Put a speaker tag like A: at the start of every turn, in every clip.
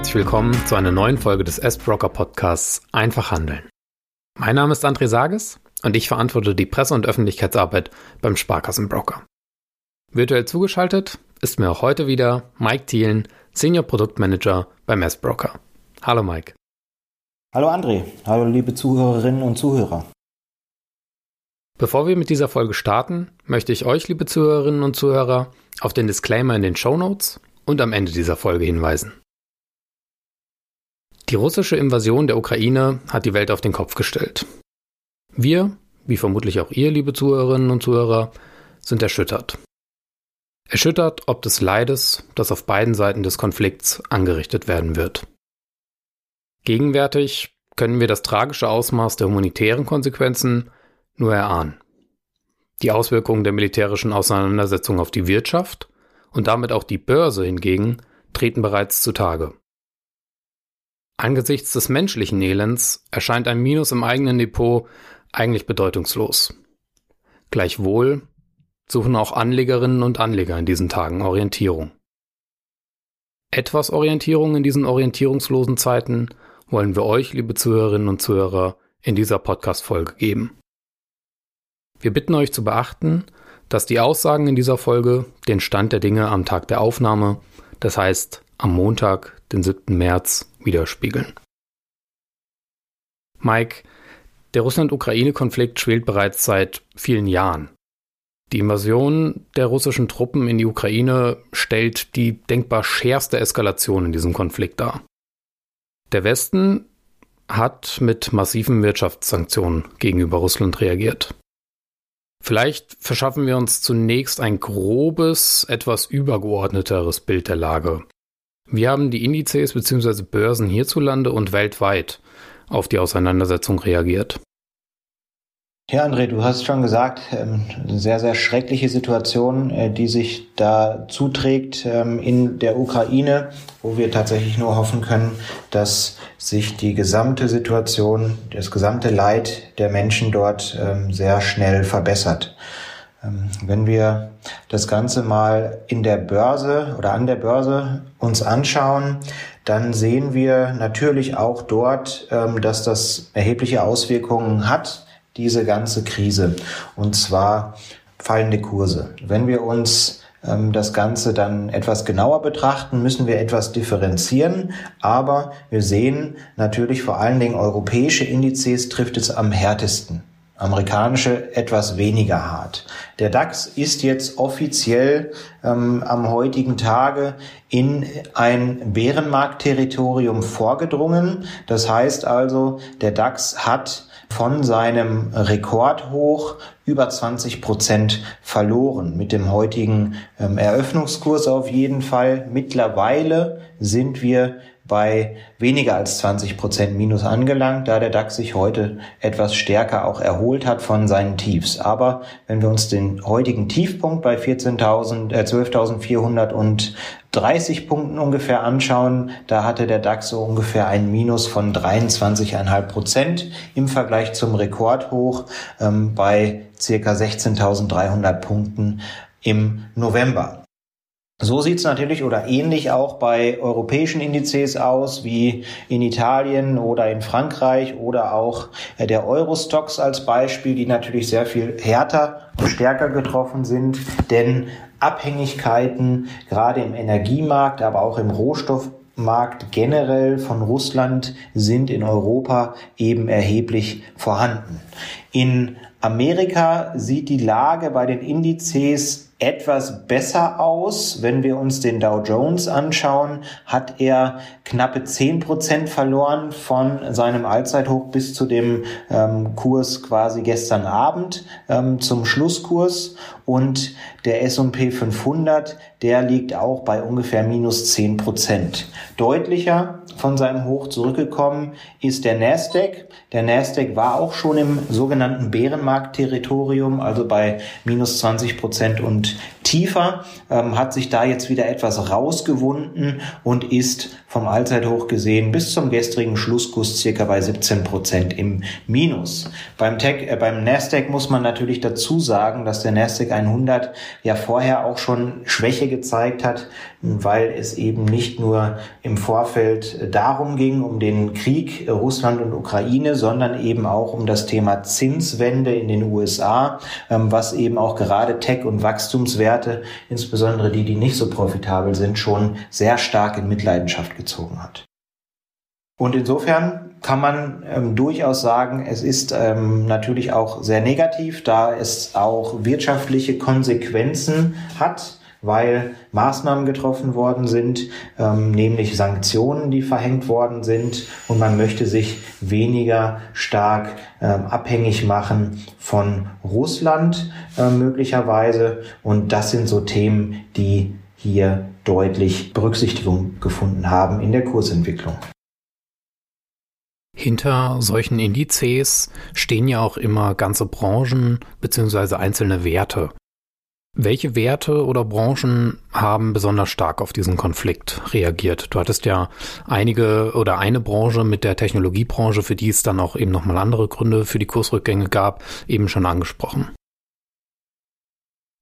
A: herzlich willkommen zu einer neuen Folge des S-Broker Podcasts Einfach Handeln. Mein Name ist André Sages und ich verantworte die Presse- und Öffentlichkeitsarbeit beim Sparkassenbroker. Virtuell zugeschaltet ist mir auch heute wieder Mike Thielen, Senior Produktmanager beim S-Broker. Hallo Mike.
B: Hallo André, hallo liebe Zuhörerinnen und Zuhörer.
A: Bevor wir mit dieser Folge starten, möchte ich euch, liebe Zuhörerinnen und Zuhörer, auf den Disclaimer in den Show Notes und am Ende dieser Folge hinweisen. Die russische Invasion der Ukraine hat die Welt auf den Kopf gestellt. Wir, wie vermutlich auch ihr, liebe Zuhörerinnen und Zuhörer, sind erschüttert. Erschüttert ob des Leides, das auf beiden Seiten des Konflikts angerichtet werden wird. Gegenwärtig können wir das tragische Ausmaß der humanitären Konsequenzen nur erahnen. Die Auswirkungen der militärischen Auseinandersetzung auf die Wirtschaft und damit auch die Börse hingegen treten bereits zutage. Angesichts des menschlichen Elends erscheint ein Minus im eigenen Depot eigentlich bedeutungslos. Gleichwohl suchen auch Anlegerinnen und Anleger in diesen Tagen Orientierung. Etwas Orientierung in diesen orientierungslosen Zeiten wollen wir euch, liebe Zuhörerinnen und Zuhörer, in dieser Podcast-Folge geben. Wir bitten euch zu beachten, dass die Aussagen in dieser Folge den Stand der Dinge am Tag der Aufnahme, das heißt am Montag, den 7. März, widerspiegeln. Mike, der Russland-Ukraine-Konflikt schwelt bereits seit vielen Jahren. Die Invasion der russischen Truppen in die Ukraine stellt die denkbar schärfste Eskalation in diesem Konflikt dar. Der Westen hat mit massiven Wirtschaftssanktionen gegenüber Russland reagiert. Vielleicht verschaffen wir uns zunächst ein grobes, etwas übergeordneteres Bild der Lage. Wie haben die Indizes bzw. Börsen hierzulande und weltweit auf die Auseinandersetzung reagiert?
B: Ja, André, du hast schon gesagt, ähm, eine sehr, sehr schreckliche Situation, äh, die sich da zuträgt ähm, in der Ukraine, wo wir tatsächlich nur hoffen können, dass sich die gesamte Situation, das gesamte Leid der Menschen dort ähm, sehr schnell verbessert. Wenn wir das Ganze mal in der Börse oder an der Börse uns anschauen, dann sehen wir natürlich auch dort, dass das erhebliche Auswirkungen hat diese ganze Krise. Und zwar fallende Kurse. Wenn wir uns ähm, das Ganze dann etwas genauer betrachten, müssen wir etwas differenzieren. Aber wir sehen natürlich vor allen Dingen europäische Indizes trifft es am härtesten. Amerikanische etwas weniger hart. Der DAX ist jetzt offiziell ähm, am heutigen Tage in ein Bärenmarktterritorium vorgedrungen. Das heißt also, der DAX hat von seinem Rekordhoch über 20 Prozent verloren. Mit dem heutigen ähm, Eröffnungskurs auf jeden Fall. Mittlerweile sind wir bei weniger als 20 Prozent Minus angelangt, da der DAX sich heute etwas stärker auch erholt hat von seinen Tiefs. Aber wenn wir uns den heutigen Tiefpunkt bei 14.000, äh, 12.430 Punkten ungefähr anschauen, da hatte der DAX so ungefähr ein Minus von 23,5 Prozent im Vergleich zum Rekordhoch ähm, bei circa 16.300 Punkten im November. So sieht es natürlich oder ähnlich auch bei europäischen Indizes aus, wie in Italien oder in Frankreich oder auch äh, der Eurostox als Beispiel, die natürlich sehr viel härter und stärker getroffen sind, denn Abhängigkeiten gerade im Energiemarkt, aber auch im Rohstoffmarkt generell von Russland sind in Europa eben erheblich vorhanden. In Amerika sieht die Lage bei den Indizes etwas besser aus. Wenn wir uns den Dow Jones anschauen, hat er knappe zehn Prozent verloren von seinem Allzeithoch bis zu dem ähm, Kurs quasi gestern Abend ähm, zum Schlusskurs. Und der S&P 500, der liegt auch bei ungefähr minus zehn Prozent. Deutlicher von seinem Hoch zurückgekommen ist der Nasdaq. Der Nasdaq war auch schon im sogenannten Bärenmarkt-Territorium, also bei minus 20 Prozent und tiefer, ähm, hat sich da jetzt wieder etwas rausgewunden und ist vom Allzeithoch gesehen bis zum gestrigen Schlusskurs circa bei 17 Prozent im Minus. Beim, Tech, äh, beim Nasdaq muss man natürlich dazu sagen, dass der Nasdaq 100 ja vorher auch schon Schwäche gezeigt hat, weil es eben nicht nur im Vorfeld darum ging, um den Krieg Russland und Ukraine, sondern eben auch um das Thema Zinswende in den USA, ähm, was eben auch gerade Tech- und Wachstumswerte, insbesondere die, die nicht so profitabel sind, schon sehr stark in Mitleidenschaft gezogen hat. Und insofern kann man ähm, durchaus sagen, es ist ähm, natürlich auch sehr negativ, da es auch wirtschaftliche Konsequenzen hat, weil Maßnahmen getroffen worden sind, ähm, nämlich Sanktionen, die verhängt worden sind und man möchte sich weniger stark ähm, abhängig machen von Russland äh, möglicherweise. Und das sind so Themen, die hier deutlich Berücksichtigung gefunden haben in der Kursentwicklung.
A: Hinter solchen Indizes stehen ja auch immer ganze Branchen bzw. einzelne Werte. Welche Werte oder Branchen haben besonders stark auf diesen Konflikt reagiert? Du hattest ja einige oder eine Branche mit der Technologiebranche, für die es dann auch eben nochmal andere Gründe für die Kursrückgänge gab, eben schon angesprochen.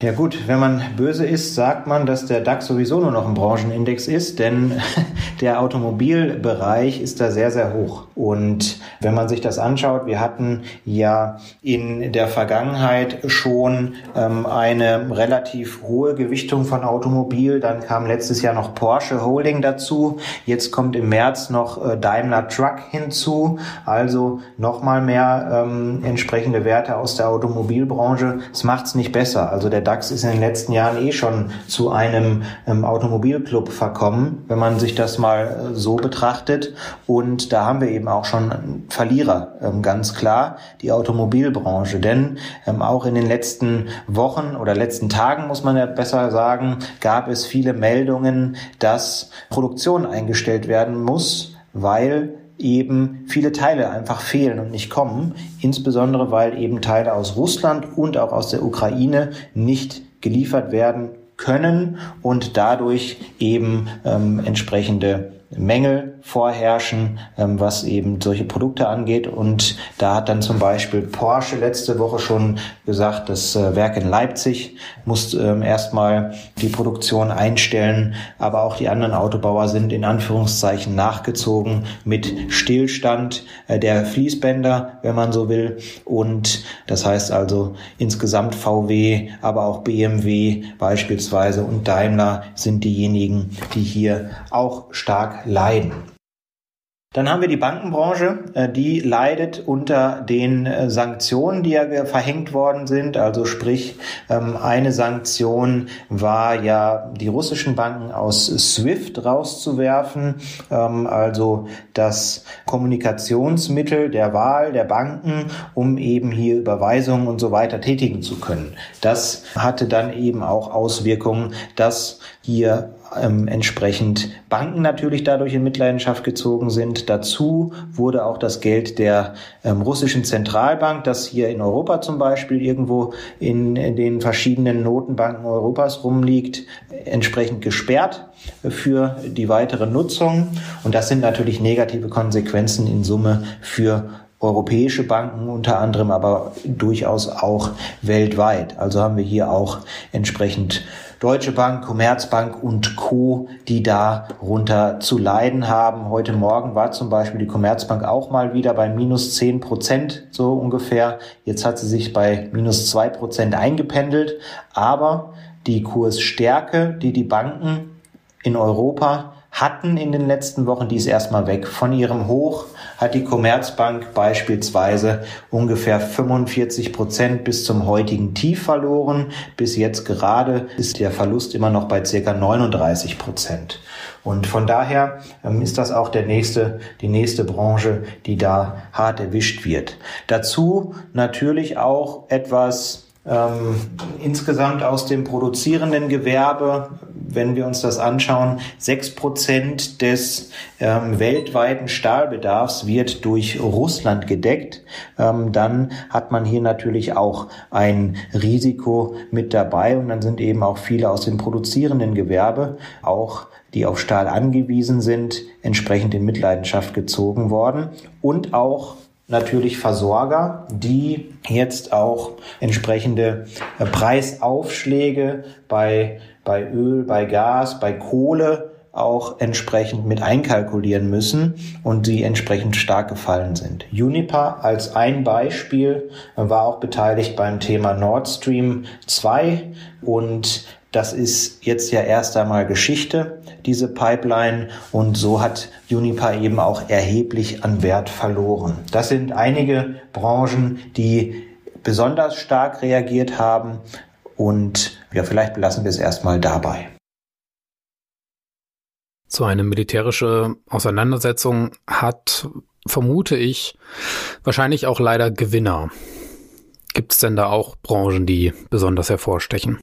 B: Ja gut, wenn man böse ist, sagt man, dass der DAX sowieso nur noch ein Branchenindex ist, denn der Automobilbereich ist da sehr, sehr hoch. Und wenn man sich das anschaut, wir hatten ja in der Vergangenheit schon ähm, eine relativ hohe Gewichtung von Automobil, dann kam letztes Jahr noch Porsche Holding dazu, jetzt kommt im März noch äh, Daimler Truck hinzu, also nochmal mehr ähm, entsprechende Werte aus der Automobilbranche. Es macht es nicht besser. Also der DAX ist in den letzten Jahren eh schon zu einem ähm, Automobilclub verkommen, wenn man sich das mal äh, so betrachtet. Und da haben wir eben auch schon Verlierer, ähm, ganz klar, die Automobilbranche. Denn ähm, auch in den letzten Wochen oder letzten Tagen, muss man ja besser sagen, gab es viele Meldungen, dass Produktion eingestellt werden muss, weil eben viele Teile einfach fehlen und nicht kommen, insbesondere weil eben Teile aus Russland und auch aus der Ukraine nicht geliefert werden können und dadurch eben ähm, entsprechende Mängel vorherrschen, ähm, was eben solche Produkte angeht. Und da hat dann zum Beispiel Porsche letzte Woche schon gesagt, das äh, Werk in Leipzig muss ähm, erstmal die Produktion einstellen. Aber auch die anderen Autobauer sind in Anführungszeichen nachgezogen mit Stillstand äh, der Fließbänder, wenn man so will. Und das heißt also insgesamt VW, aber auch BMW beispielsweise und Daimler sind diejenigen, die hier auch stark leiden. Dann haben wir die Bankenbranche, äh, die leidet unter den äh, Sanktionen, die ja verhängt worden sind. Also sprich, ähm, eine Sanktion war ja, die russischen Banken aus SWIFT rauszuwerfen, ähm, also das Kommunikationsmittel der Wahl der Banken, um eben hier Überweisungen und so weiter tätigen zu können. Das hatte dann eben auch Auswirkungen, dass hier ähm, entsprechend Banken natürlich dadurch in Mitleidenschaft gezogen sind. Dazu wurde auch das Geld der ähm, russischen Zentralbank, das hier in Europa zum Beispiel irgendwo in, in den verschiedenen Notenbanken Europas rumliegt, entsprechend gesperrt für die weitere Nutzung. Und das sind natürlich negative Konsequenzen in Summe für europäische Banken unter anderem, aber durchaus auch weltweit. Also haben wir hier auch entsprechend Deutsche Bank, Commerzbank und Co., die darunter zu leiden haben. Heute Morgen war zum Beispiel die Commerzbank auch mal wieder bei minus zehn Prozent, so ungefähr. Jetzt hat sie sich bei minus zwei Prozent eingependelt. Aber die Kursstärke, die die Banken in Europa hatten in den letzten Wochen, die ist erstmal weg. Von ihrem Hoch hat die Commerzbank beispielsweise ungefähr 45 Prozent bis zum heutigen Tief verloren. Bis jetzt gerade ist der Verlust immer noch bei circa 39 Prozent. Und von daher ähm, ist das auch der nächste, die nächste Branche, die da hart erwischt wird. Dazu natürlich auch etwas ähm, insgesamt aus dem produzierenden Gewerbe, wenn wir uns das anschauen, sechs Prozent des ähm, weltweiten Stahlbedarfs wird durch Russland gedeckt. Ähm, dann hat man hier natürlich auch ein Risiko mit dabei und dann sind eben auch viele aus dem produzierenden Gewerbe, auch die auf Stahl angewiesen sind, entsprechend in Mitleidenschaft gezogen worden und auch natürlich Versorger, die jetzt auch entsprechende äh, Preisaufschläge bei, bei Öl, bei Gas, bei Kohle auch entsprechend mit einkalkulieren müssen und die entsprechend stark gefallen sind. Uniper als ein Beispiel war auch beteiligt beim Thema Nord Stream 2 und das ist jetzt ja erst einmal Geschichte, diese Pipeline. Und so hat Uniper eben auch erheblich an Wert verloren. Das sind einige Branchen, die besonders stark reagiert haben. Und ja, vielleicht belassen wir es erstmal dabei.
A: So eine militärische Auseinandersetzung hat, vermute ich, wahrscheinlich auch leider Gewinner. Gibt es denn da auch Branchen, die besonders hervorstechen?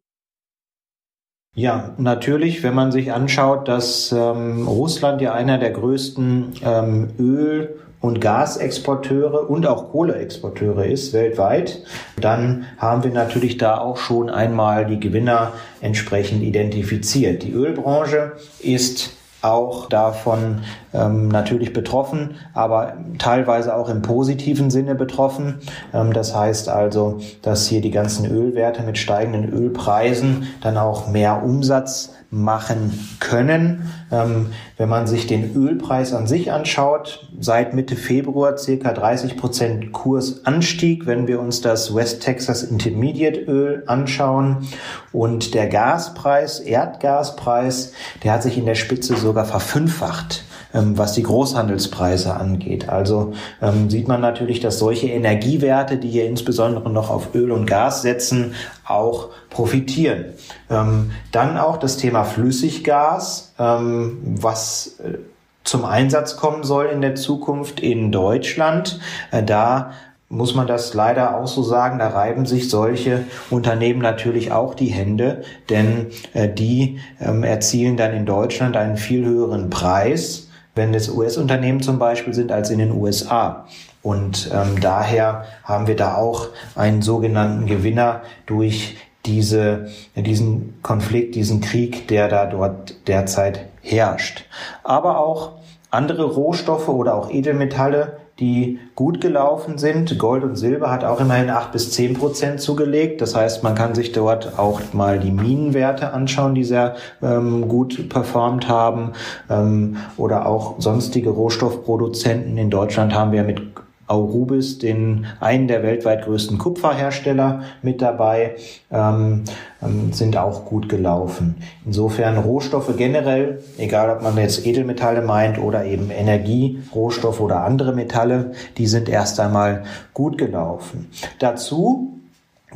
B: Ja, natürlich, wenn man sich anschaut, dass ähm, Russland ja einer der größten ähm, Öl- und Gasexporteure und auch Kohleexporteure ist weltweit, dann haben wir natürlich da auch schon einmal die Gewinner entsprechend identifiziert. Die Ölbranche ist auch davon ähm, natürlich betroffen, aber teilweise auch im positiven Sinne betroffen. Ähm, das heißt also, dass hier die ganzen Ölwerte mit steigenden Ölpreisen dann auch mehr Umsatz machen können. Ähm, wenn man sich den Ölpreis an sich anschaut, seit Mitte Februar circa 30 Prozent Kursanstieg, wenn wir uns das West Texas Intermediate Öl anschauen. Und der Gaspreis, Erdgaspreis, der hat sich in der Spitze sogar verfünffacht ähm, was die Großhandelspreise angeht. Also ähm, sieht man natürlich, dass solche Energiewerte, die hier insbesondere noch auf Öl und Gas setzen, auch profitieren. Ähm, dann auch das Thema Flüssiggas, ähm, was äh, zum Einsatz kommen soll in der Zukunft in Deutschland. Äh, da muss man das leider auch so sagen, da reiben sich solche Unternehmen natürlich auch die Hände, denn äh, die ähm, erzielen dann in Deutschland einen viel höheren Preis wenn es US-Unternehmen zum Beispiel sind, als in den USA. Und ähm, daher haben wir da auch einen sogenannten Gewinner durch diese, diesen Konflikt, diesen Krieg, der da dort derzeit herrscht. Aber auch andere Rohstoffe oder auch Edelmetalle die gut gelaufen sind. Gold und Silber hat auch immerhin acht bis zehn Prozent zugelegt. Das heißt, man kann sich dort auch mal die Minenwerte anschauen, die sehr ähm, gut performt haben. Ähm, oder auch sonstige Rohstoffproduzenten. In Deutschland haben wir mit Aurubis, den einen der weltweit größten Kupferhersteller mit dabei, ähm, ähm, sind auch gut gelaufen. Insofern Rohstoffe generell, egal ob man jetzt Edelmetalle meint oder eben Energie, Rohstoffe oder andere Metalle, die sind erst einmal gut gelaufen. Dazu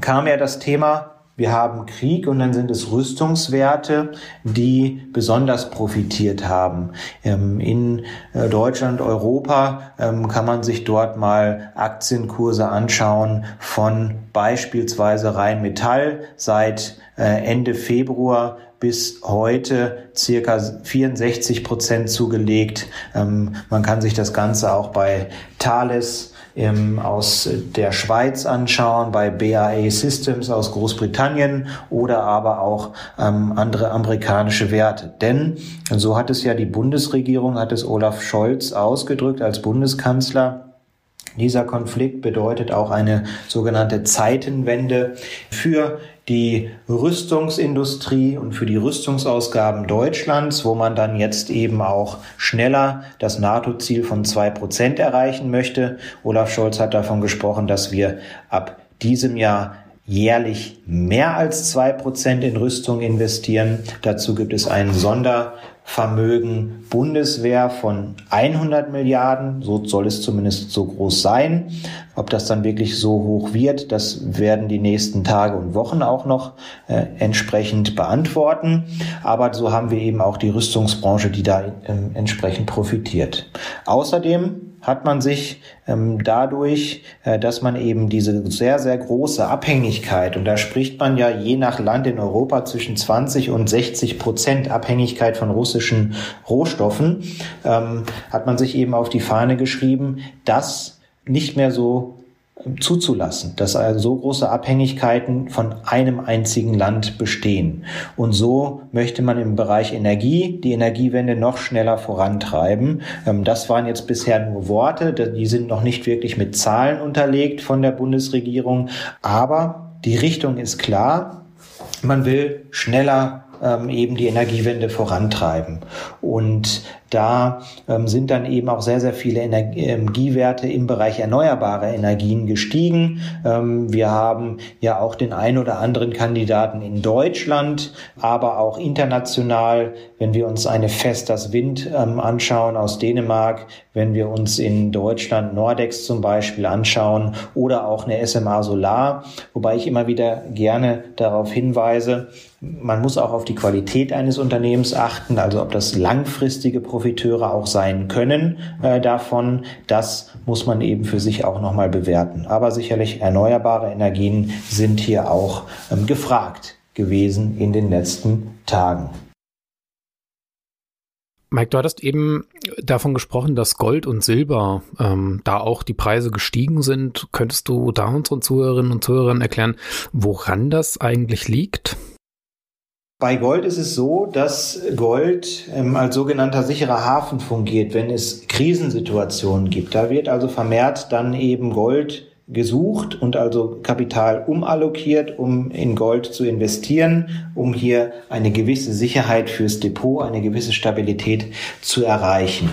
B: kam ja das Thema wir haben Krieg und dann sind es Rüstungswerte, die besonders profitiert haben. Ähm, in äh, Deutschland, Europa ähm, kann man sich dort mal Aktienkurse anschauen von beispielsweise Rheinmetall seit äh, Ende Februar bis heute circa 64 Prozent zugelegt. Ähm, man kann sich das Ganze auch bei Thales ähm, aus der Schweiz anschauen, bei BAE Systems aus Großbritannien oder aber auch ähm, andere amerikanische Werte. Denn so hat es ja die Bundesregierung, hat es Olaf Scholz ausgedrückt als Bundeskanzler, dieser Konflikt bedeutet auch eine sogenannte Zeitenwende für die Rüstungsindustrie und für die Rüstungsausgaben Deutschlands, wo man dann jetzt eben auch schneller das NATO-Ziel von zwei Prozent erreichen möchte. Olaf Scholz hat davon gesprochen, dass wir ab diesem Jahr jährlich mehr als zwei Prozent in Rüstung investieren. Dazu gibt es einen Sonder Vermögen Bundeswehr von 100 Milliarden. So soll es zumindest so groß sein. Ob das dann wirklich so hoch wird, das werden die nächsten Tage und Wochen auch noch äh, entsprechend beantworten. Aber so haben wir eben auch die Rüstungsbranche, die da äh, entsprechend profitiert. Außerdem hat man sich ähm, dadurch, äh, dass man eben diese sehr, sehr große Abhängigkeit, und da spricht man ja je nach Land in Europa zwischen 20 und 60 Prozent Abhängigkeit von russischen Rohstoffen, ähm, hat man sich eben auf die Fahne geschrieben, das nicht mehr so zuzulassen, dass also so große Abhängigkeiten von einem einzigen Land bestehen. Und so möchte man im Bereich Energie die Energiewende noch schneller vorantreiben. Ähm, das waren jetzt bisher nur Worte, die sind noch nicht wirklich mit Zahlen unterlegt von der Bundesregierung, aber die Richtung ist klar. Man will schneller ähm, eben die Energiewende vorantreiben. Und da ähm, sind dann eben auch sehr, sehr viele Energiewerte im Bereich erneuerbare Energien gestiegen. Ähm, wir haben ja auch den ein oder anderen Kandidaten in Deutschland, aber auch international, wenn wir uns eine Festas Wind ähm, anschauen aus Dänemark, wenn wir uns in Deutschland Nordex zum Beispiel anschauen oder auch eine SMA Solar, wobei ich immer wieder gerne darauf hinweise, man muss auch auf die Qualität eines Unternehmens achten, also ob das langfristige Profiteure auch sein können äh, davon. Das muss man eben für sich auch nochmal bewerten. Aber sicherlich erneuerbare Energien sind hier auch ähm, gefragt gewesen in den letzten Tagen.
A: Mike, du hattest eben davon gesprochen, dass Gold und Silber ähm, da auch die Preise gestiegen sind. Könntest du da unseren Zuhörerinnen und Zuhörern erklären, woran das eigentlich liegt?
B: Bei Gold ist es so, dass Gold ähm, als sogenannter sicherer Hafen fungiert, wenn es Krisensituationen gibt. Da wird also vermehrt dann eben Gold gesucht und also Kapital umallokiert, um in Gold zu investieren, um hier eine gewisse Sicherheit fürs Depot, eine gewisse Stabilität zu erreichen.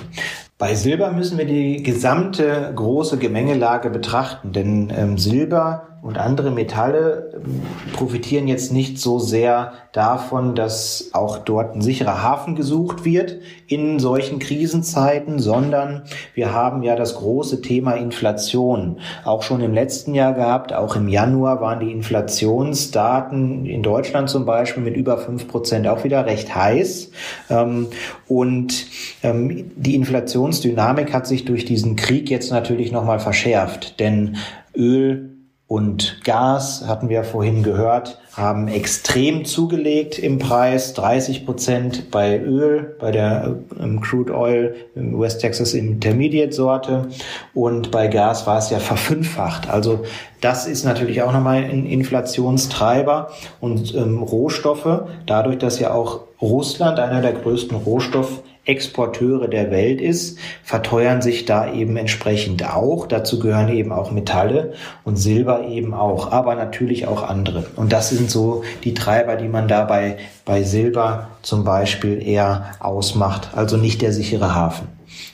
B: Bei Silber müssen wir die gesamte große Gemengelage betrachten, denn ähm, Silber und andere Metalle ähm, profitieren jetzt nicht so sehr davon, dass auch dort ein sicherer Hafen gesucht wird in solchen Krisenzeiten, sondern wir haben ja das große Thema Inflation auch schon im letzten Jahr gehabt. Auch im Januar waren die Inflationsdaten in Deutschland zum Beispiel mit über fünf Prozent auch wieder recht heiß. Ähm, und ähm, die Inflationsdynamik hat sich durch diesen Krieg jetzt natürlich nochmal verschärft, denn Öl und Gas, hatten wir vorhin gehört, haben extrem zugelegt im Preis, 30 Prozent bei Öl, bei der ähm, Crude Oil West Texas Intermediate Sorte und bei Gas war es ja verfünffacht. Also das ist natürlich auch nochmal ein Inflationstreiber und ähm, Rohstoffe, dadurch, dass ja auch Russland einer der größten Rohstoff Exporteure der Welt ist, verteuern sich da eben entsprechend auch. Dazu gehören eben auch Metalle und Silber eben auch, aber natürlich auch andere. Und das sind so die Treiber, die man dabei bei Silber zum Beispiel eher ausmacht, also nicht der sichere Hafen.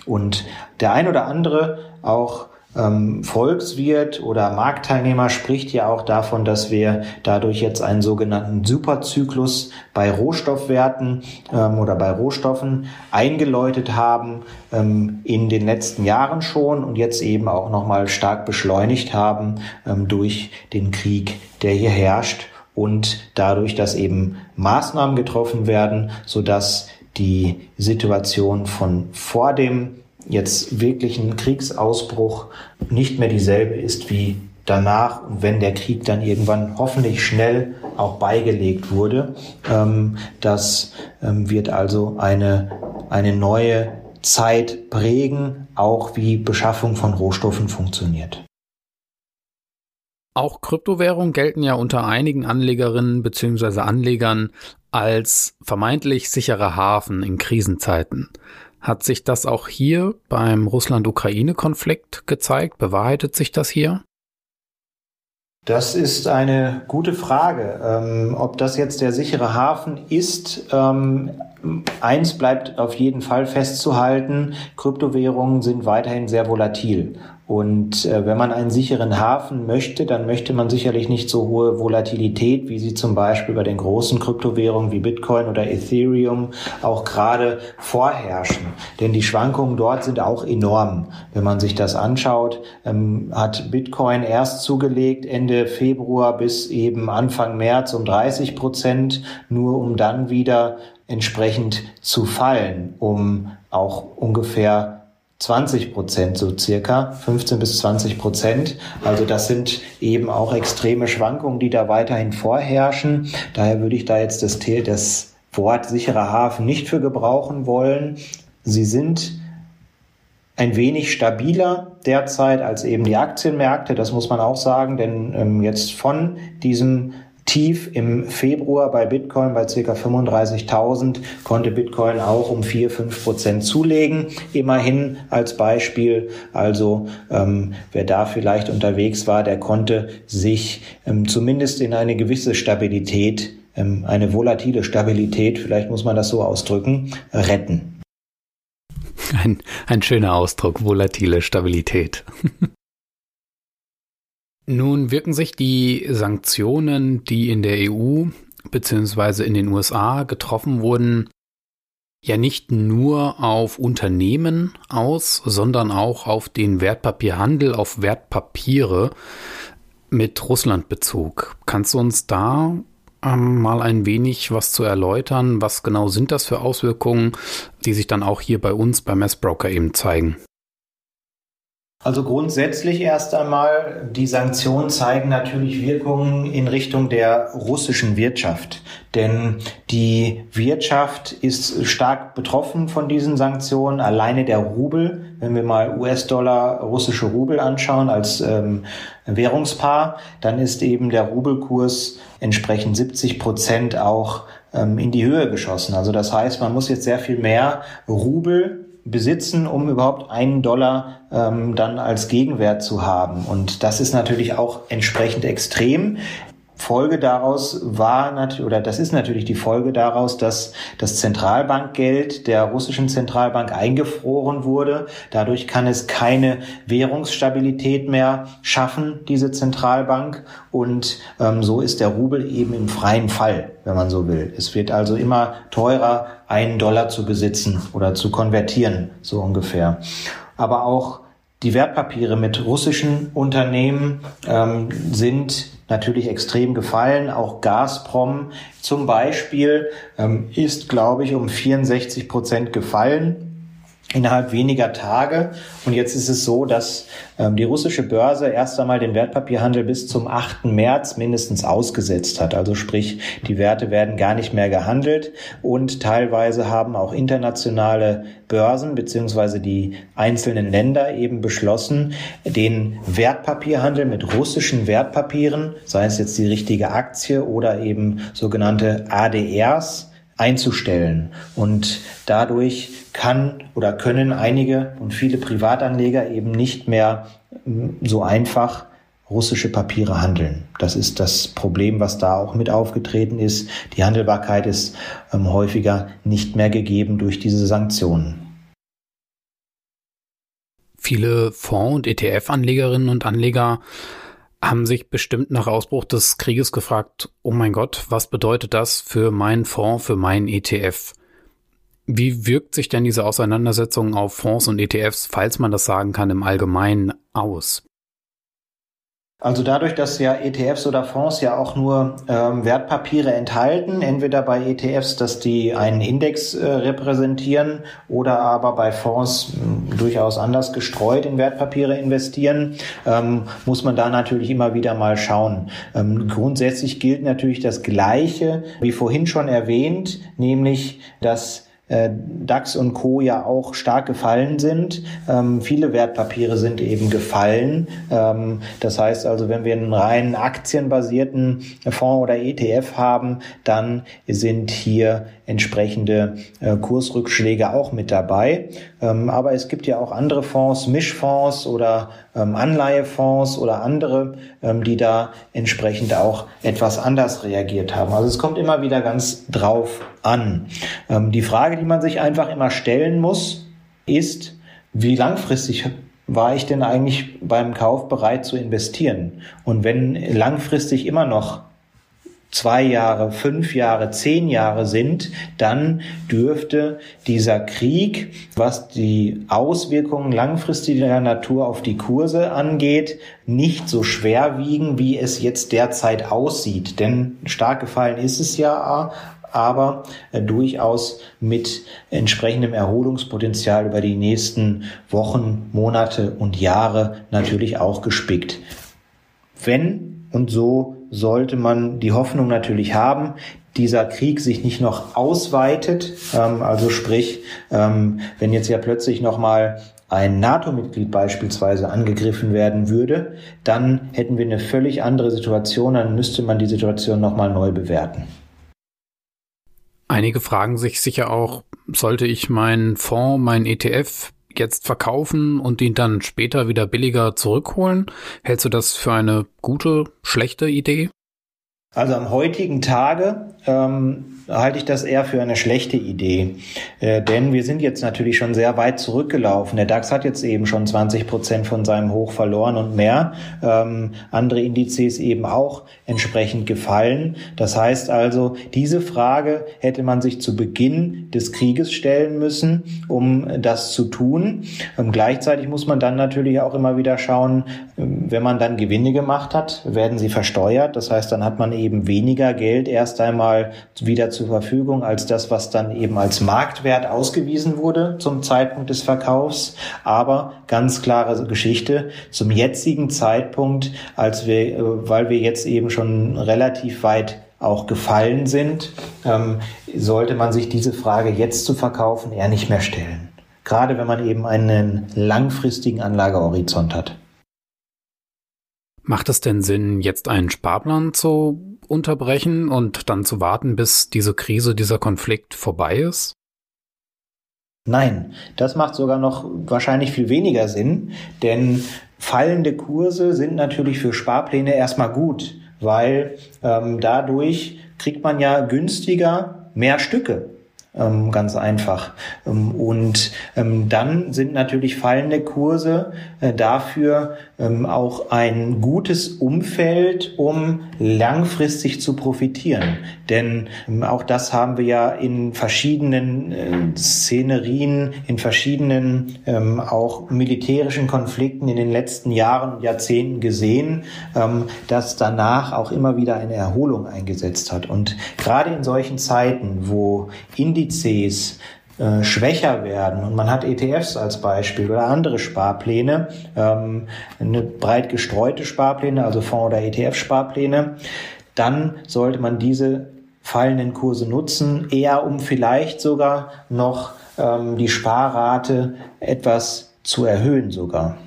B: Und der ein oder andere auch ähm, Volkswirt oder Marktteilnehmer spricht ja auch davon, dass wir dadurch jetzt einen sogenannten Superzyklus bei Rohstoffwerten ähm, oder bei Rohstoffen eingeläutet haben ähm, in den letzten Jahren schon und jetzt eben auch nochmal stark beschleunigt haben ähm, durch den Krieg, der hier herrscht und dadurch, dass eben Maßnahmen getroffen werden, sodass die Situation von vor dem jetzt wirklich ein Kriegsausbruch nicht mehr dieselbe ist wie danach und wenn der Krieg dann irgendwann hoffentlich schnell auch beigelegt wurde. Ähm, das ähm, wird also eine, eine neue Zeit prägen, auch wie Beschaffung von Rohstoffen funktioniert.
A: Auch Kryptowährungen gelten ja unter einigen Anlegerinnen bzw. Anlegern als vermeintlich sicherer Hafen in Krisenzeiten. Hat sich das auch hier beim Russland-Ukraine-Konflikt gezeigt? Bewahrheitet sich das hier?
B: Das ist eine gute Frage. Ähm, ob das jetzt der sichere Hafen ist, ähm, eins bleibt auf jeden Fall festzuhalten. Kryptowährungen sind weiterhin sehr volatil. Und äh, wenn man einen sicheren Hafen möchte, dann möchte man sicherlich nicht so hohe Volatilität, wie sie zum Beispiel bei den großen Kryptowährungen wie Bitcoin oder Ethereum auch gerade vorherrschen. Denn die Schwankungen dort sind auch enorm. Wenn man sich das anschaut, ähm, hat Bitcoin erst zugelegt Ende Februar bis eben Anfang März um 30 Prozent, nur um dann wieder entsprechend zu fallen, um auch ungefähr 20 Prozent, so circa 15 bis 20 Prozent. Also das sind eben auch extreme Schwankungen, die da weiterhin vorherrschen. Daher würde ich da jetzt das, das Wort sicherer Hafen nicht für gebrauchen wollen. Sie sind ein wenig stabiler derzeit als eben die Aktienmärkte, das muss man auch sagen, denn ähm, jetzt von diesem Tief im Februar bei Bitcoin bei ca. 35.000 konnte Bitcoin auch um 4, 5 Prozent zulegen. Immerhin als Beispiel. Also ähm, wer da vielleicht unterwegs war, der konnte sich ähm, zumindest in eine gewisse Stabilität, ähm, eine volatile Stabilität, vielleicht muss man das so ausdrücken, retten.
A: Ein, ein schöner Ausdruck, volatile Stabilität. Nun wirken sich die Sanktionen, die in der EU bzw. in den USA getroffen wurden, ja nicht nur auf Unternehmen aus, sondern auch auf den Wertpapierhandel, auf Wertpapiere mit Russlandbezug. Kannst du uns da ähm, mal ein wenig was zu erläutern? Was genau sind das für Auswirkungen, die sich dann auch hier bei uns beim Messbroker eben zeigen?
B: Also grundsätzlich erst einmal, die Sanktionen zeigen natürlich Wirkungen in Richtung der russischen Wirtschaft. Denn die Wirtschaft ist stark betroffen von diesen Sanktionen. Alleine der Rubel, wenn wir mal US-Dollar, russische Rubel anschauen als ähm, Währungspaar, dann ist eben der Rubelkurs entsprechend 70 Prozent auch ähm, in die Höhe geschossen. Also das heißt, man muss jetzt sehr viel mehr Rubel besitzen, um überhaupt einen Dollar ähm, dann als Gegenwert zu haben. Und das ist natürlich auch entsprechend extrem. Folge daraus war natürlich, oder das ist natürlich die Folge daraus, dass das Zentralbankgeld der russischen Zentralbank eingefroren wurde. Dadurch kann es keine Währungsstabilität mehr schaffen, diese Zentralbank. Und ähm, so ist der Rubel eben im freien Fall, wenn man so will. Es wird also immer teurer, einen Dollar zu besitzen oder zu konvertieren, so ungefähr. Aber auch die Wertpapiere mit russischen Unternehmen ähm, sind natürlich extrem gefallen. Auch Gazprom zum Beispiel ähm, ist, glaube ich, um 64 Prozent gefallen innerhalb weniger Tage. Und jetzt ist es so, dass ähm, die russische Börse erst einmal den Wertpapierhandel bis zum 8. März mindestens ausgesetzt hat. Also sprich, die Werte werden gar nicht mehr gehandelt und teilweise haben auch internationale Börsen beziehungsweise die einzelnen Länder eben beschlossen, den Wertpapierhandel mit russischen Wertpapieren, sei es jetzt die richtige Aktie oder eben sogenannte ADRs, einzustellen. Und dadurch kann oder können einige und viele Privatanleger eben nicht mehr hm, so einfach russische Papiere handeln. Das ist das Problem, was da auch mit aufgetreten ist. Die Handelbarkeit ist ähm, häufiger nicht mehr gegeben durch diese Sanktionen.
A: Viele Fonds- und ETF-Anlegerinnen und Anleger haben sich bestimmt nach Ausbruch des Krieges gefragt, oh mein Gott, was bedeutet das für meinen Fonds, für meinen ETF? Wie wirkt sich denn diese Auseinandersetzung auf Fonds und ETFs, falls man das sagen kann, im Allgemeinen aus?
B: Also dadurch, dass ja ETFs oder Fonds ja auch nur ähm, Wertpapiere enthalten, entweder bei ETFs, dass die einen Index äh, repräsentieren oder aber bei Fonds äh, durchaus anders gestreut in Wertpapiere investieren, ähm, muss man da natürlich immer wieder mal schauen. Ähm, grundsätzlich gilt natürlich das Gleiche, wie vorhin schon erwähnt, nämlich dass äh, DAX und Co. ja auch stark gefallen sind. Ähm, viele Wertpapiere sind eben gefallen. Ähm, das heißt also, wenn wir einen rein aktienbasierten Fonds oder ETF haben, dann sind hier entsprechende äh, Kursrückschläge auch mit dabei. Ähm, aber es gibt ja auch andere Fonds, Mischfonds oder ähm, Anleihefonds oder andere, ähm, die da entsprechend auch etwas anders reagiert haben. Also es kommt immer wieder ganz drauf an. Ähm, die Frage, die man sich einfach immer stellen muss, ist, wie langfristig war ich denn eigentlich beim Kauf bereit zu investieren? Und wenn langfristig immer noch zwei Jahre, fünf Jahre, zehn Jahre sind, dann dürfte dieser Krieg, was die Auswirkungen langfristiger Natur auf die Kurse angeht, nicht so schwer wiegen, wie es jetzt derzeit aussieht. Denn stark gefallen ist es ja, aber äh, durchaus mit entsprechendem Erholungspotenzial über die nächsten Wochen, Monate und Jahre natürlich auch gespickt. Wenn und so sollte man die Hoffnung natürlich haben, dieser Krieg sich nicht noch ausweitet. Ähm, also sprich, ähm, wenn jetzt ja plötzlich nochmal ein NATO-Mitglied beispielsweise angegriffen werden würde, dann hätten wir eine völlig andere Situation, dann müsste man die Situation nochmal neu bewerten.
A: Einige fragen sich sicher auch, sollte ich meinen Fonds, meinen ETF jetzt verkaufen und ihn dann später wieder billiger zurückholen? Hältst du das für eine gute, schlechte Idee?
B: Also am heutigen Tage ähm, halte ich das eher für eine schlechte Idee. Äh, denn wir sind jetzt natürlich schon sehr weit zurückgelaufen. Der DAX hat jetzt eben schon 20 Prozent von seinem Hoch verloren und mehr. Ähm, andere Indizes eben auch entsprechend gefallen. Das heißt also, diese Frage hätte man sich zu Beginn des Krieges stellen müssen, um das zu tun. Ähm, gleichzeitig muss man dann natürlich auch immer wieder schauen, ähm, wenn man dann Gewinne gemacht hat, werden sie versteuert. Das heißt, dann hat man eben weniger Geld erst einmal wieder zur Verfügung als das, was dann eben als Marktwert ausgewiesen wurde zum Zeitpunkt des Verkaufs. Aber ganz klare Geschichte zum jetzigen Zeitpunkt, als wir, äh, weil wir jetzt eben schon relativ weit auch gefallen sind, ähm, sollte man sich diese Frage jetzt zu verkaufen eher nicht mehr stellen. Gerade wenn man eben einen langfristigen Anlagehorizont hat.
A: Macht es denn Sinn, jetzt einen Sparplan zu unterbrechen und dann zu warten, bis diese Krise, dieser Konflikt vorbei ist?
B: Nein, das macht sogar noch wahrscheinlich viel weniger Sinn, denn fallende Kurse sind natürlich für Sparpläne erstmal gut, weil ähm, dadurch kriegt man ja günstiger mehr Stücke. Ähm, ganz einfach. Ähm, und ähm, dann sind natürlich fallende Kurse äh, dafür ähm, auch ein gutes Umfeld, um langfristig zu profitieren. Denn ähm, auch das haben wir ja in verschiedenen äh, Szenerien, in verschiedenen ähm, auch militärischen Konflikten in den letzten Jahren und Jahrzehnten gesehen, dass danach auch immer wieder eine Erholung eingesetzt hat. Und gerade in solchen Zeiten, wo in Indizes äh, schwächer werden und man hat ETFs als Beispiel oder andere Sparpläne, ähm, eine breit gestreute Sparpläne, also Fonds- oder ETF-Sparpläne, dann sollte man diese fallenden Kurse nutzen, eher um vielleicht sogar noch ähm, die Sparrate etwas zu erhöhen sogar.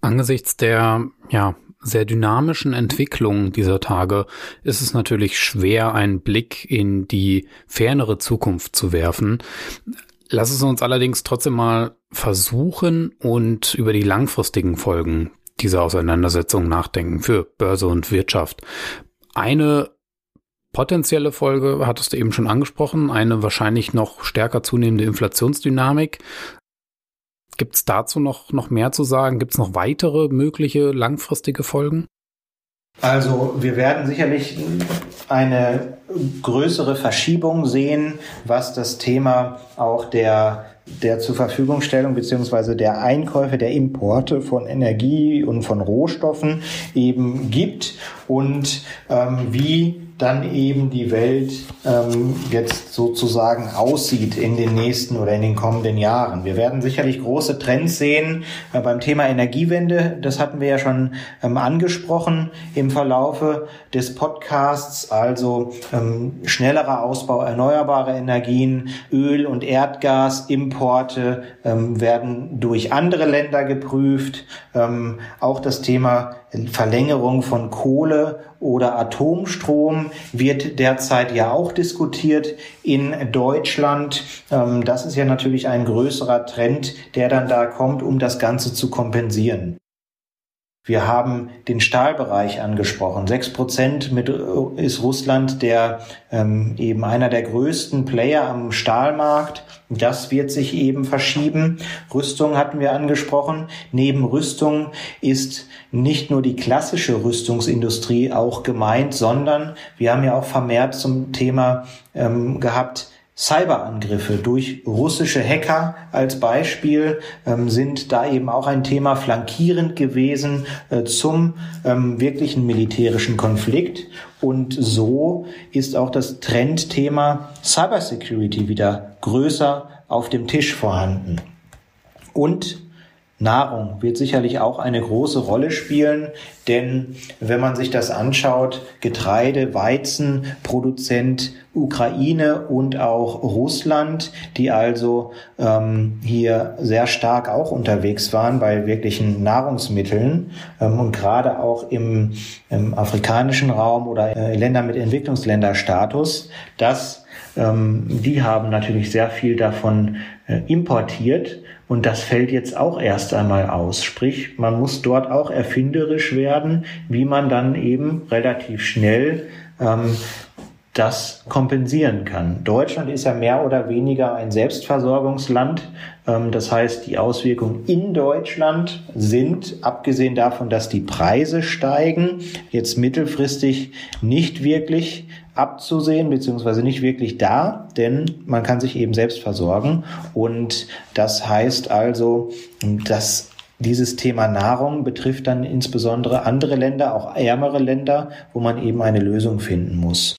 A: Angesichts der ja, sehr dynamischen Entwicklung dieser Tage ist es natürlich schwer, einen Blick in die fernere Zukunft zu werfen. Lass es uns allerdings trotzdem mal versuchen und über die langfristigen Folgen dieser Auseinandersetzung nachdenken für Börse und Wirtschaft. Eine potenzielle Folge hattest du eben schon angesprochen, eine wahrscheinlich noch stärker zunehmende Inflationsdynamik. Gibt es dazu noch, noch mehr zu sagen? Gibt es noch weitere mögliche langfristige Folgen?
B: Also wir werden sicherlich eine größere Verschiebung sehen, was das Thema auch der der zur Verfügungstellung beziehungsweise der Einkäufe, der Importe von Energie und von Rohstoffen eben gibt und ähm, wie dann eben die Welt ähm, jetzt sozusagen aussieht in den nächsten oder in den kommenden Jahren. Wir werden sicherlich große Trends sehen äh, beim Thema Energiewende. Das hatten wir ja schon ähm, angesprochen im Verlaufe des Podcasts. Also ähm, schnellerer Ausbau erneuerbarer Energien, Öl- und Erdgasimporte ähm, werden durch andere Länder geprüft. Ähm, auch das Thema Verlängerung von Kohle oder Atomstrom wird derzeit ja auch diskutiert in Deutschland. Ähm, das ist ja natürlich ein größerer Trend, der dann da kommt, um das Ganze zu kompensieren. Wir haben den Stahlbereich angesprochen. Sechs Prozent mit äh, ist Russland der ähm, eben einer der größten Player am Stahlmarkt. Das wird sich eben verschieben. Rüstung hatten wir angesprochen. Neben Rüstung ist nicht nur die klassische Rüstungsindustrie auch gemeint, sondern wir haben ja auch vermehrt zum Thema ähm, gehabt Cyberangriffe durch russische Hacker als Beispiel ähm, sind da eben auch ein Thema flankierend gewesen äh, zum ähm, wirklichen militärischen Konflikt. Und so ist auch das Trendthema Cybersecurity wieder größer auf dem Tisch vorhanden. Und Nahrung wird sicherlich auch eine große Rolle spielen, denn wenn man sich das anschaut, Getreide, Weizen, Produzent Ukraine und auch Russland, die also ähm, hier sehr stark auch unterwegs waren bei wirklichen Nahrungsmitteln ähm, und gerade auch im, im, afrikanischen Raum oder äh, Länder mit Entwicklungsländerstatus, dass ähm, die haben natürlich sehr viel davon äh, importiert und das fällt jetzt auch erst einmal aus. Sprich, man muss dort auch erfinderisch werden, wie man dann eben relativ schnell ähm, das kompensieren kann. Deutschland ist ja mehr oder weniger ein Selbstversorgungsland. Ähm, das heißt, die Auswirkungen in Deutschland sind, abgesehen davon, dass die Preise steigen, jetzt mittelfristig nicht wirklich abzusehen, beziehungsweise nicht wirklich da, denn man kann sich eben selbst versorgen. Und das heißt also, dass dieses Thema Nahrung betrifft dann insbesondere andere Länder, auch ärmere Länder, wo man eben eine Lösung finden muss.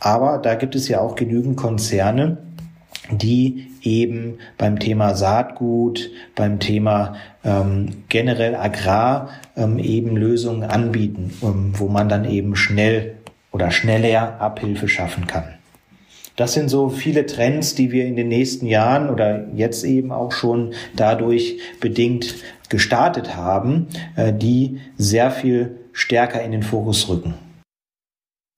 B: Aber da gibt es ja auch genügend Konzerne, die eben beim Thema Saatgut, beim Thema ähm, generell Agrar ähm, eben Lösungen anbieten, ähm, wo man dann eben schnell oder schneller Abhilfe schaffen kann. Das sind so viele Trends, die wir in den nächsten Jahren oder jetzt eben auch schon dadurch bedingt gestartet haben, äh, die sehr viel stärker in den Fokus rücken.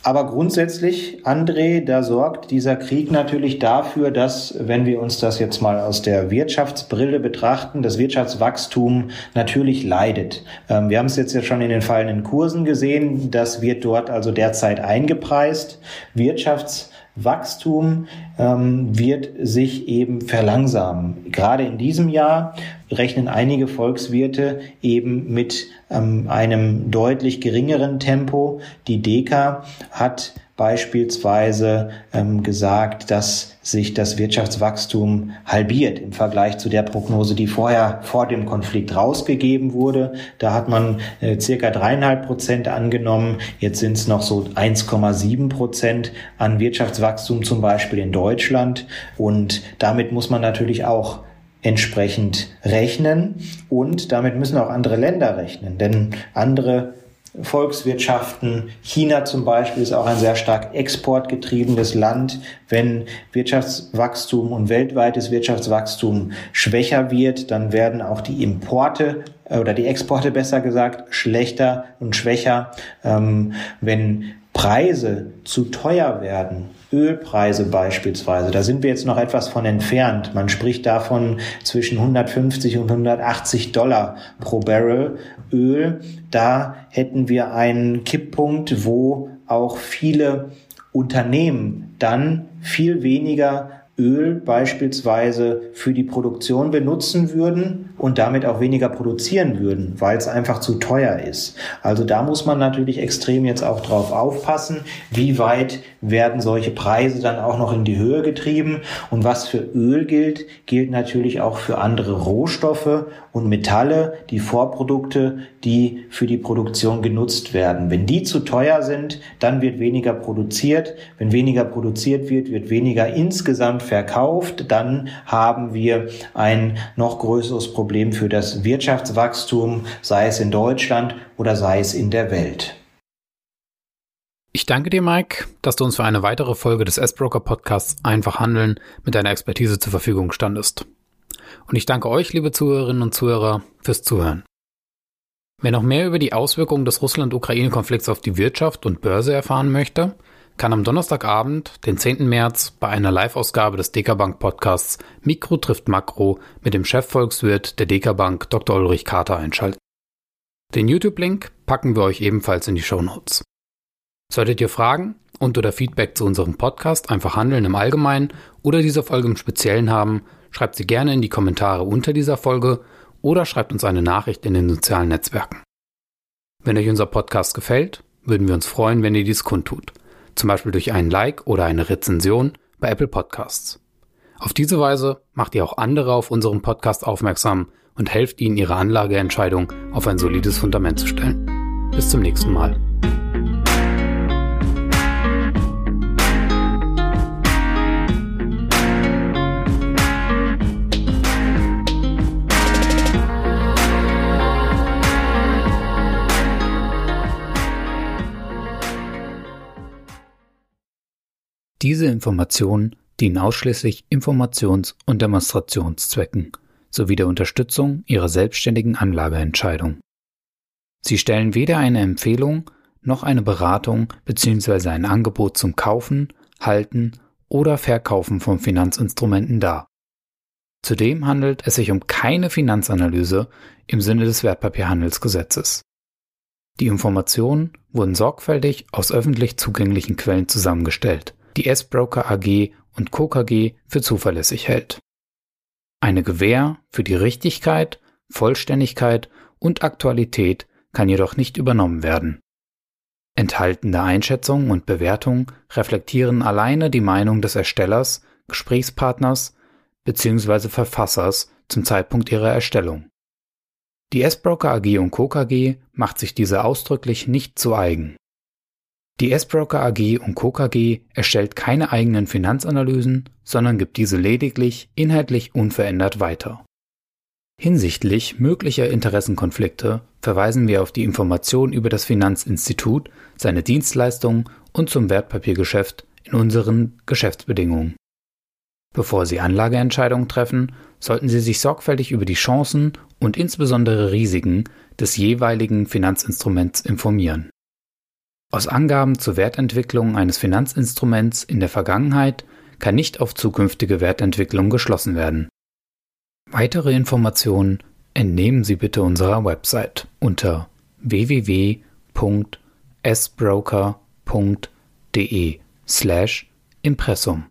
B: Aber grundsätzlich, André, da sorgt dieser Krieg natürlich dafür, dass, wenn wir uns das jetzt mal aus der Wirtschaftsbrille betrachten, das Wirtschaftswachstum natürlich leidet. Ähm, wir haben es jetzt ja schon in den fallenden Kursen gesehen. Das wird dort also derzeit eingepreist. Wirtschafts Wachstum ähm, wird sich eben verlangsamen. Gerade in diesem Jahr rechnen einige Volkswirte eben mit ähm, einem deutlich geringeren Tempo. Die Deka hat beispielsweise ähm, gesagt, dass sich das Wirtschaftswachstum halbiert im Vergleich zu der Prognose, die vorher vor dem Konflikt rausgegeben wurde. Da hat man äh, circa dreieinhalb Prozent angenommen. Jetzt sind es noch so 1,7 Prozent an Wirtschaftswachstum zum Beispiel in Deutschland. Und damit muss man natürlich auch entsprechend rechnen und damit müssen auch andere Länder rechnen, denn andere Volkswirtschaften. China zum Beispiel ist auch ein sehr stark exportgetriebenes Land. Wenn Wirtschaftswachstum und weltweites Wirtschaftswachstum schwächer wird, dann werden auch die Importe äh, oder die Exporte besser gesagt schlechter und schwächer. Ähm, wenn Preise zu teuer werden, Ölpreise beispielsweise, da sind wir jetzt noch etwas von entfernt. Man spricht davon zwischen 150 und 180 Dollar pro Barrel Öl. Da hätten wir einen Kipppunkt, wo auch viele Unternehmen dann viel weniger Öl beispielsweise für die Produktion benutzen würden und damit auch weniger produzieren würden, weil es einfach zu teuer ist. Also da muss man natürlich extrem jetzt auch drauf aufpassen, wie weit werden solche Preise dann auch noch in die Höhe getrieben. Und was für Öl gilt, gilt natürlich auch für andere Rohstoffe und Metalle, die Vorprodukte, die für die Produktion genutzt werden. Wenn die zu teuer sind, dann wird weniger produziert. Wenn weniger produziert wird, wird weniger insgesamt verkauft. Dann haben wir ein noch größeres Problem für das Wirtschaftswachstum, sei es in Deutschland oder sei es in der Welt.
A: Ich danke dir, Mike, dass du uns für eine weitere Folge des S-Broker Podcasts Einfach Handeln mit deiner Expertise zur Verfügung standest. Und ich danke euch, liebe Zuhörerinnen und Zuhörer, fürs Zuhören. Wer noch mehr über die Auswirkungen des Russland-Ukraine-Konflikts auf die Wirtschaft und Börse erfahren möchte, kann am Donnerstagabend, den 10. März, bei einer Live-Ausgabe des Dekabank Podcasts Mikro trifft Makro mit dem Chefvolkswirt der Dekabank Dr. Ulrich Kater einschalten. Den YouTube-Link packen wir euch ebenfalls in die Show Notes. Solltet ihr Fragen und oder Feedback zu unserem Podcast einfach handeln im Allgemeinen oder dieser Folge im Speziellen haben, schreibt sie gerne in die Kommentare unter dieser Folge oder schreibt uns eine Nachricht in den sozialen Netzwerken. Wenn euch unser Podcast gefällt, würden wir uns freuen, wenn ihr dies kundtut. Zum Beispiel durch einen Like oder eine Rezension bei Apple Podcasts. Auf diese Weise macht ihr auch andere auf unseren Podcast aufmerksam und helft ihnen, ihre Anlageentscheidung auf ein solides Fundament zu stellen. Bis zum nächsten Mal. Diese Informationen dienen ausschließlich Informations- und Demonstrationszwecken sowie der Unterstützung Ihrer selbstständigen Anlageentscheidung. Sie stellen weder eine Empfehlung noch eine Beratung bzw. ein Angebot zum Kaufen, Halten oder Verkaufen von Finanzinstrumenten dar. Zudem handelt es sich um keine Finanzanalyse im Sinne des Wertpapierhandelsgesetzes. Die Informationen wurden sorgfältig aus öffentlich zugänglichen Quellen zusammengestellt, die S-Broker AG und Co. KG für zuverlässig hält. Eine Gewähr für die Richtigkeit, Vollständigkeit und Aktualität kann jedoch nicht übernommen werden. Enthaltene Einschätzungen und Bewertungen reflektieren alleine die Meinung des Erstellers, Gesprächspartners bzw. Verfassers zum Zeitpunkt ihrer Erstellung. Die S-Broker AG und Co. KG macht sich diese ausdrücklich nicht zu eigen. Die S-Broker AG und Co. KG erstellt keine eigenen Finanzanalysen, sondern gibt diese lediglich inhaltlich unverändert weiter. Hinsichtlich möglicher Interessenkonflikte verweisen wir auf die Information über das Finanzinstitut, seine Dienstleistungen und zum Wertpapiergeschäft in unseren Geschäftsbedingungen. Bevor Sie Anlageentscheidungen treffen, sollten Sie sich sorgfältig über die Chancen und insbesondere Risiken des jeweiligen Finanzinstruments informieren. Aus Angaben zur Wertentwicklung eines Finanzinstruments in der Vergangenheit kann nicht auf zukünftige Wertentwicklung geschlossen werden. Weitere Informationen entnehmen Sie bitte unserer Website unter www.sbroker.de slash Impressum.